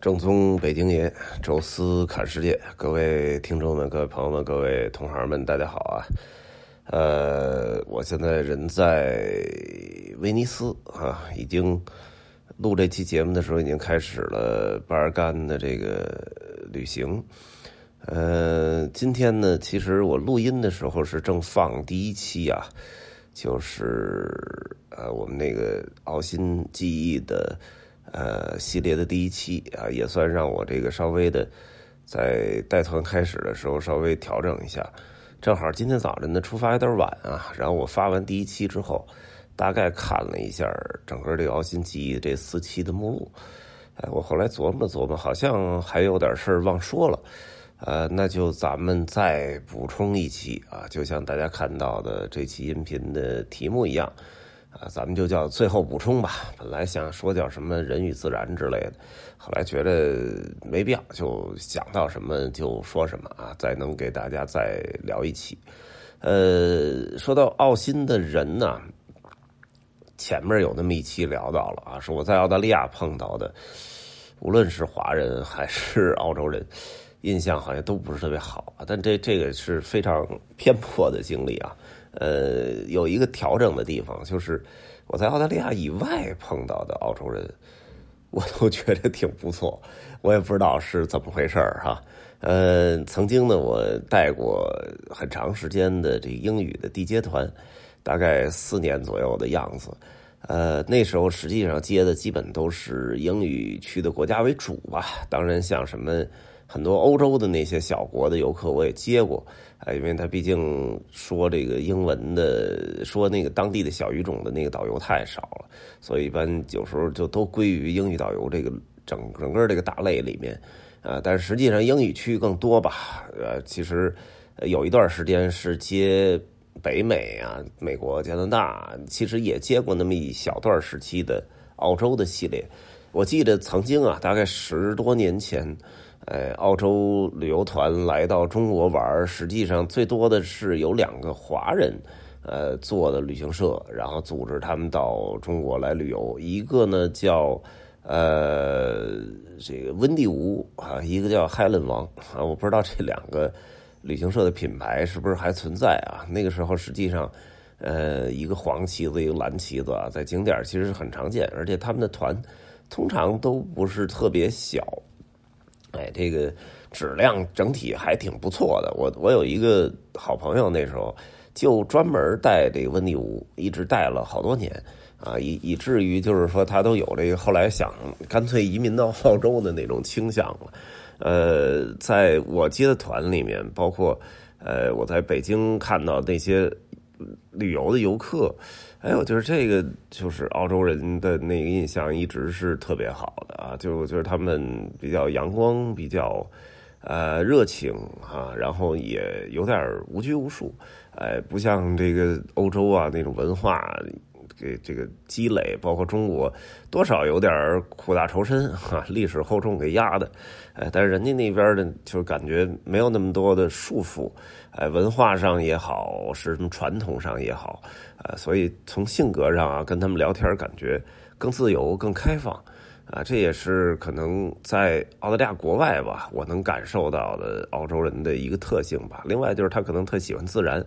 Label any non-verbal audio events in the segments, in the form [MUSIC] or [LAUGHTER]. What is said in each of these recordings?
正宗北京爷，宙斯看世界，各位听众们、各位朋友们、各位同行们，大家好啊！呃，我现在人在威尼斯啊，已经录这期节目的时候，已经开始了巴尔干的这个旅行。呃，今天呢，其实我录音的时候是正放第一期啊，就是呃，我们那个奥新记忆的。呃，系列的第一期啊，也算让我这个稍微的在带团开始的时候稍微调整一下。正好今天早晨呢出发有点晚啊，然后我发完第一期之后，大概看了一下整个这个奥新记忆这四期的目录。哎，我后来琢磨琢磨，好像还有点事儿忘说了。呃，那就咱们再补充一期啊，就像大家看到的这期音频的题目一样。啊，咱们就叫最后补充吧。本来想说叫什么人与自然之类的，后来觉得没必要，就想到什么就说什么啊。再能给大家再聊一期。呃，说到澳新的人呢，前面有那么一期聊到了啊，说我在澳大利亚碰到的，无论是华人还是澳洲人，印象好像都不是特别好。但这这个是非常偏颇的经历啊。呃，有一个调整的地方，就是我在澳大利亚以外碰到的澳洲人，我都觉得挺不错。我也不知道是怎么回事儿哈。呃，曾经呢，我带过很长时间的这英语的地接团，大概四年左右的样子。呃，那时候实际上接的基本都是英语区的国家为主吧。当然，像什么很多欧洲的那些小国的游客，我也接过。啊，因为他毕竟说这个英文的，说那个当地的小语种的那个导游太少了，所以一般有时候就都归于英语导游这个整整个这个大类里面，啊，但是实际上英语区更多吧，呃，其实有一段时间是接北美啊，美国、加拿大，其实也接过那么一小段时期的澳洲的系列，我记得曾经啊，大概十多年前。呃，澳洲旅游团来到中国玩，实际上最多的是有两个华人，呃，做的旅行社，然后组织他们到中国来旅游。一个呢叫呃这个温蒂吴啊，一个叫海伦王啊，我不知道这两个旅行社的品牌是不是还存在啊？那个时候实际上，呃，一个黄旗子，一个蓝旗子啊，在景点其实是很常见，而且他们的团通常都不是特别小。哎，这个质量整体还挺不错的。我我有一个好朋友，那时候就专门带这个温蒂舞，一直带了好多年啊，以以至于就是说他都有这个后来想干脆移民到澳洲的那种倾向了。呃，在我接的团里面，包括呃我在北京看到那些旅游的游客。还有就是这个，就是澳洲人的那个印象一直是特别好的啊，就就是他们比较阳光，比较呃热情啊，然后也有点无拘无束，哎，不像这个欧洲啊那种文化给这个积累，包括中国多少有点苦大仇深哈，历史厚重给压的，哎，但是人家那边的就感觉没有那么多的束缚，哎，文化上也好，是什么传统上也好。啊，所以从性格上啊，跟他们聊天感觉更自由、更开放，啊，这也是可能在澳大利亚国外吧，我能感受到的澳洲人的一个特性吧。另外就是他可能特喜欢自然，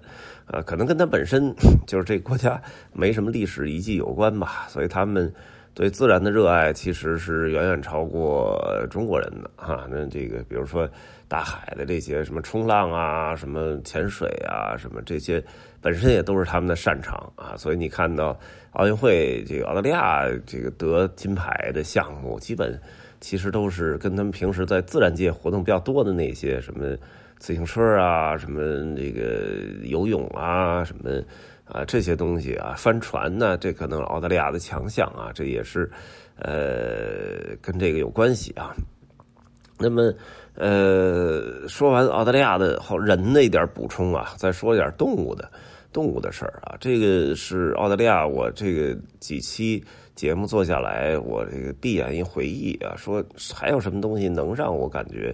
啊，可能跟他本身 [COUGHS] 就是这个国家没什么历史遗迹有关吧，所以他们对自然的热爱其实是远远超过中国人的哈。那这个比如说大海的这些什么冲浪啊、什么潜水啊、什么这些。本身也都是他们的擅长啊，所以你看到奥运会这个澳大利亚这个得金牌的项目，基本其实都是跟他们平时在自然界活动比较多的那些什么自行车啊、什么这个游泳啊、什么啊这些东西啊、帆船呢，这可能澳大利亚的强项啊，这也是呃跟这个有关系啊。那么。呃，说完澳大利亚的好人那点补充啊，再说点动物的动物的事儿啊。这个是澳大利亚，我这个几期节目做下来，我这个闭眼一回忆啊，说还有什么东西能让我感觉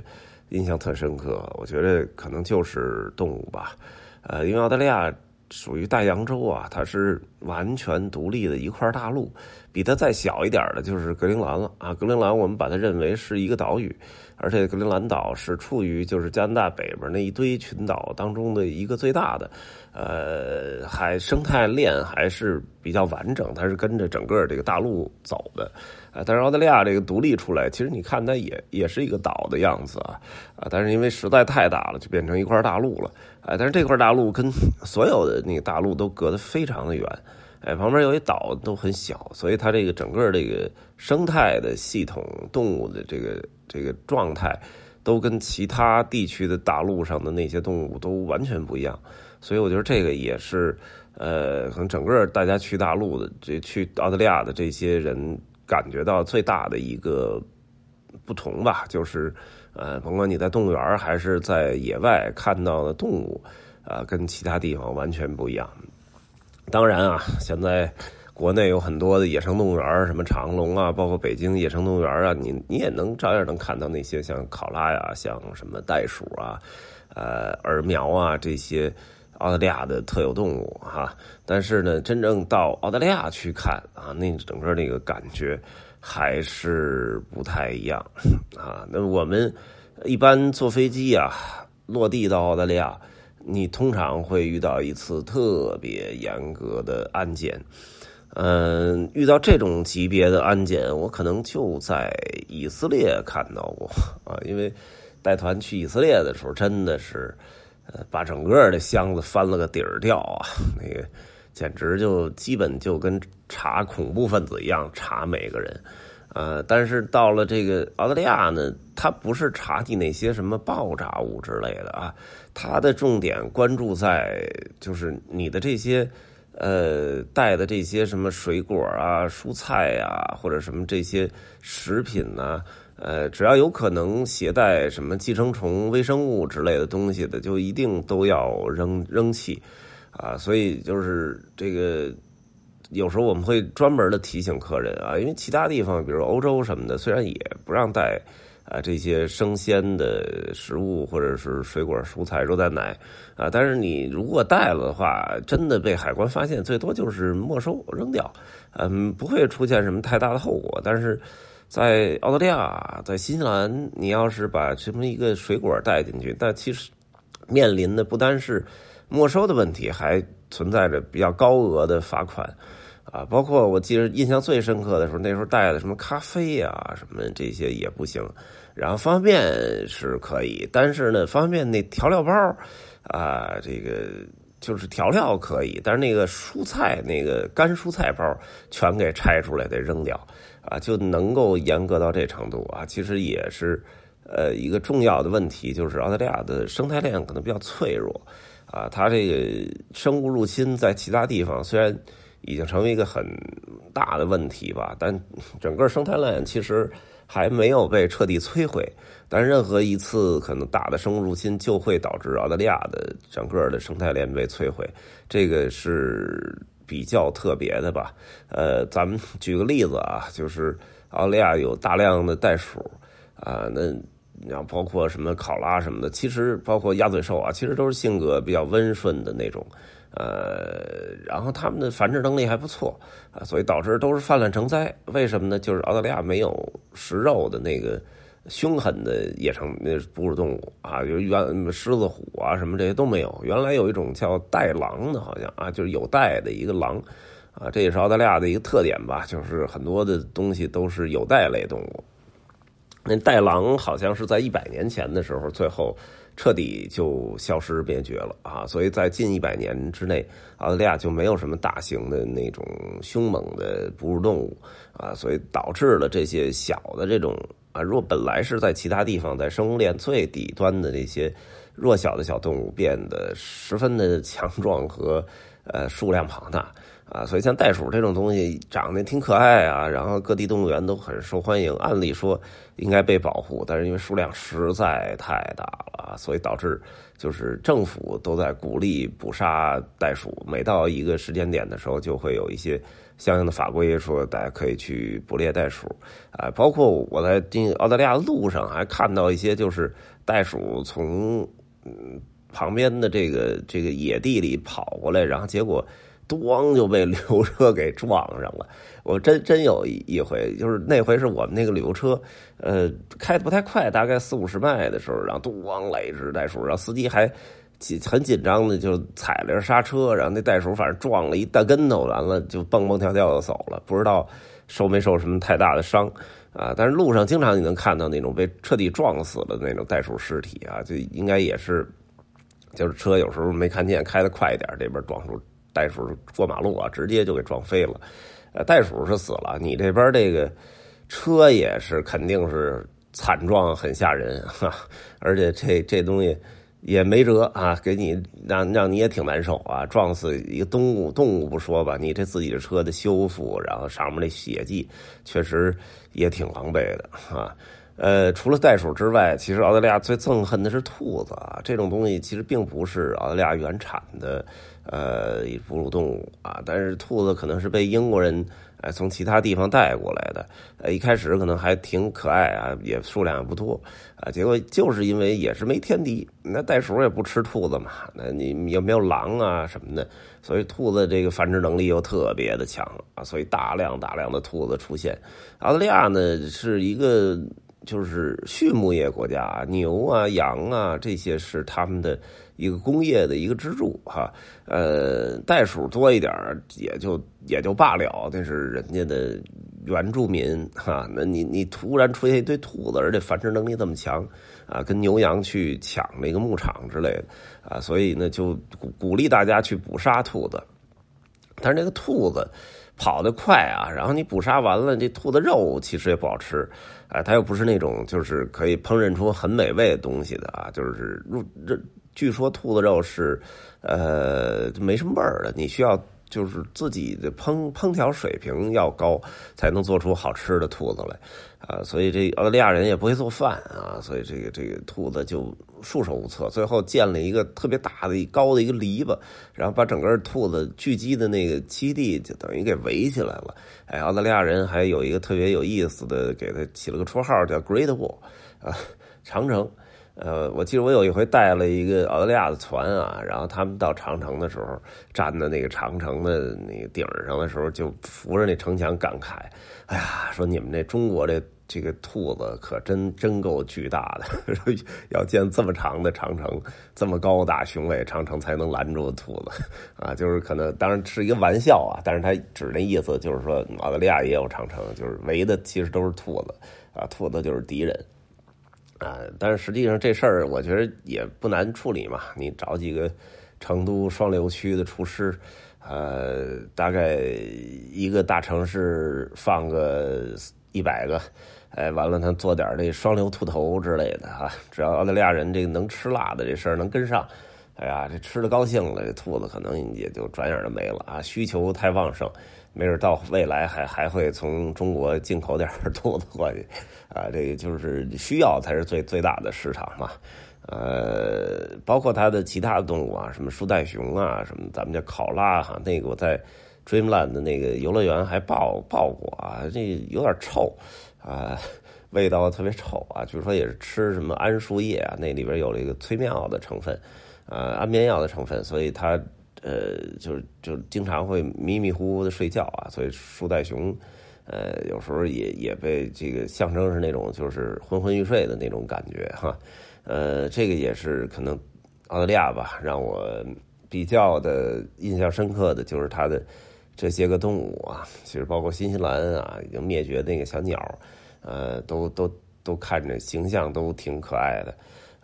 印象特深刻？我觉得可能就是动物吧。呃，因为澳大利亚属于大洋洲啊，它是完全独立的一块大陆。比它再小一点的就是格陵兰了啊。格陵兰我们把它认为是一个岛屿，而且格陵兰岛是处于就是加拿大北边那一堆群岛当中的一个最大的，呃，海生态链还是比较完整，它是跟着整个这个大陆走的啊。但是澳大利亚这个独立出来，其实你看它也也是一个岛的样子啊啊，但是因为实在太大了，就变成一块大陆了啊。但是这块大陆跟所有的那个大陆都隔得非常的远。哎，旁边有一岛都很小，所以它这个整个这个生态的系统、动物的这个这个状态，都跟其他地区的大陆上的那些动物都完全不一样。所以我觉得这个也是，呃，可能整个大家去大陆的这去澳大利亚的这些人感觉到最大的一个不同吧，就是呃，甭管你在动物园还是在野外看到的动物，啊，跟其他地方完全不一样。当然啊，现在国内有很多的野生动物园，什么长隆啊，包括北京野生动物园啊，你你也能照样能看到那些像考拉呀，像什么袋鼠啊，呃，耳苗啊这些澳大利亚的特有动物哈。但是呢，真正到澳大利亚去看啊，那整个那个感觉还是不太一样啊。那我们一般坐飞机啊，落地到澳大利亚。你通常会遇到一次特别严格的安检，嗯，遇到这种级别的安检，我可能就在以色列看到过 [LAUGHS] 啊，因为带团去以色列的时候，真的是，呃，把整个的箱子翻了个底儿掉啊，[LAUGHS] 那个简直就基本就跟查恐怖分子一样查每个人。呃，但是到了这个澳大利亚呢，它不是查你那些什么爆炸物之类的啊，它的重点关注在就是你的这些呃带的这些什么水果啊、蔬菜啊，或者什么这些食品呢，呃，只要有可能携带什么寄生虫、微生物之类的东西的，就一定都要扔扔弃啊，所以就是这个。有时候我们会专门的提醒客人啊，因为其他地方，比如欧洲什么的，虽然也不让带啊这些生鲜的食物或者是水果、蔬菜、肉蛋奶啊，但是你如果带了的话，真的被海关发现，最多就是没收扔掉，嗯，不会出现什么太大的后果。但是在澳大利亚、在新西兰，你要是把这么一个水果带进去，但其实面临的不单是没收的问题，还存在着比较高额的罚款。啊，包括我记得印象最深刻的时候，那时候带的什么咖啡呀，什么这些也不行。然后方便面是可以，但是呢，方便面那调料包啊，这个就是调料可以，但是那个蔬菜那个干蔬菜包全给拆出来得扔掉啊，就能够严格到这程度啊。其实也是呃一个重要的问题，就是澳大利亚的生态链可能比较脆弱啊，它这个生物入侵在其他地方虽然。已经成为一个很大的问题吧，但整个生态链其实还没有被彻底摧毁。但任何一次可能大的生物入侵，就会导致澳大利亚的整个的生态链被摧毁，这个是比较特别的吧？呃，咱们举个例子啊，就是澳大利亚有大量的袋鼠啊，那你要包括什么考拉什么的，其实包括鸭嘴兽啊，其实都是性格比较温顺的那种。呃，然后他们的繁殖能力还不错啊，所以导致都是泛滥成灾。为什么呢？就是澳大利亚没有食肉的那个凶狠的野生那哺乳动物啊，就原狮子、虎啊什么这些都没有。原来有一种叫袋狼的，好像啊，就是有袋的一个狼啊，这也是澳大利亚的一个特点吧，就是很多的东西都是有袋类动物。那袋狼好像是在一百年前的时候最后。彻底就消失灭绝了啊！所以在近一百年之内，澳大利亚就没有什么大型的那种凶猛的哺乳动物啊，所以导致了这些小的这种啊，若本来是在其他地方在生物链最底端的这些弱小的小动物，变得十分的强壮和呃数量庞大。啊，所以像袋鼠这种东西长得挺可爱啊，然后各地动物园都很受欢迎。按理说应该被保护，但是因为数量实在太大了，所以导致就是政府都在鼓励捕杀袋鼠。每到一个时间点的时候，就会有一些相应的法规说大家可以去捕猎袋鼠。啊，包括我在进澳大利亚路上还看到一些就是袋鼠从嗯旁边的这个这个野地里跑过来，然后结果。咣就被旅游车给撞上了。我真真有一回，就是那回是我们那个旅游车，呃，开的不太快，大概四五十迈的时候，然后咣来一只袋鼠，然后司机还紧很紧张的就踩了刹车，然后那袋鼠反正撞了一大跟头，完了就蹦蹦跳跳的走了，不知道受没受什么太大的伤啊。但是路上经常你能看到那种被彻底撞死了的那种袋鼠尸体啊，就应该也是，就是车有时候没看见，开的快一点，这边撞出袋鼠过马路啊，直接就给撞飞了。呃，袋鼠是死了，你这边这个车也是肯定是惨状，很吓人哈。[LAUGHS] 而且这这东西也没辙啊，给你让让你也挺难受啊。撞死一个动物，动物不说吧，你这自己的车的修复，然后上面那血迹，确实也挺狼狈的啊。呃，除了袋鼠之外，其实澳大利亚最憎恨的是兔子啊。这种东西其实并不是澳大利亚原产的。呃，哺乳动物啊，但是兔子可能是被英国人哎从其他地方带过来的，呃，一开始可能还挺可爱啊，也数量也不多啊，结果就是因为也是没天敌，那袋鼠也不吃兔子嘛，那你有没有狼啊什么的，所以兔子这个繁殖能力又特别的强啊，所以大量大量的兔子出现。澳大利亚呢是一个就是畜牧业国家，牛啊羊啊这些是他们的。一个工业的一个支柱哈，呃，袋鼠多一点也就也就罢了，那是人家的原住民哈。那你你突然出现一堆兔子，而且繁殖能力这么强啊，跟牛羊去抢那个牧场之类的啊，所以呢就鼓鼓励大家去捕杀兔子。但是那个兔子跑得快啊，然后你捕杀完了，这兔子肉其实也不好吃啊，它又不是那种就是可以烹饪出很美味的东西的啊，就是入这。据说兔子肉是，呃，没什么味儿的。你需要就是自己的烹烹调水平要高，才能做出好吃的兔子来，啊，所以这澳大利亚人也不会做饭啊，所以这个这个兔子就束手无策。最后建了一个特别大的、高的一个篱笆，然后把整个兔子聚集的那个基地就等于给围起来了。哎，澳大利亚人还有一个特别有意思的，给他起了个绰号叫 “Great Wall”，啊，长城。呃，我记得我有一回带了一个澳大利亚的团啊，然后他们到长城的时候，站在那个长城的那个顶上的时候，就扶着那城墙感慨：“哎呀，说你们这中国这这个兔子可真真够巨大的，说 [LAUGHS] 要建这么长的长城，这么高大雄伟长城才能拦住兔子 [LAUGHS] 啊！就是可能当然是一个玩笑啊，但是他指那意思就是说澳大利亚也有长城，就是围的其实都是兔子啊，兔子就是敌人。”啊，但是实际上这事儿我觉得也不难处理嘛。你找几个成都双流区的厨师，呃，大概一个大城市放个一百个，哎，完了他做点那双流兔头之类的啊。只要澳大利亚人这个能吃辣的这事儿能跟上，哎呀，这吃的高兴了，这兔子可能也就转眼就没了啊。需求太旺盛。没准到未来还还会从中国进口点 [LAUGHS] 兔子过去，啊，这个就是需要才是最最大的市场嘛，呃，包括它的其他的动物啊，什么树袋熊啊，什么咱们叫考拉哈，那个我在 Dreamland 的那个游乐园还抱抱过啊，这有点臭啊，[LAUGHS] 味道特别臭啊，据说也是吃什么桉树叶啊，那里边有这个催眠药的成分，呃，安眠药的成分，所以它。呃，就是就经常会迷迷糊糊的睡觉啊，所以树袋熊，呃，有时候也也被这个象征是那种就是昏昏欲睡的那种感觉哈，呃，这个也是可能澳大利亚吧，让我比较的印象深刻的就是它的这些个动物啊，其实包括新西兰啊，已经灭绝那个小鸟，呃，都都都看着形象都挺可爱的。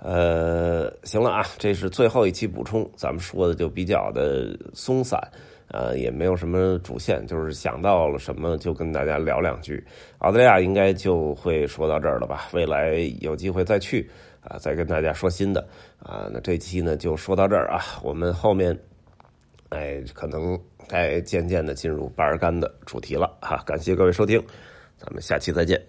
呃，行了啊，这是最后一期补充，咱们说的就比较的松散，呃，也没有什么主线，就是想到了什么就跟大家聊两句。澳大利亚应该就会说到这儿了吧？未来有机会再去啊，再跟大家说新的啊。那这期呢就说到这儿啊，我们后面哎可能该渐渐的进入巴尔干的主题了哈。感谢各位收听，咱们下期再见。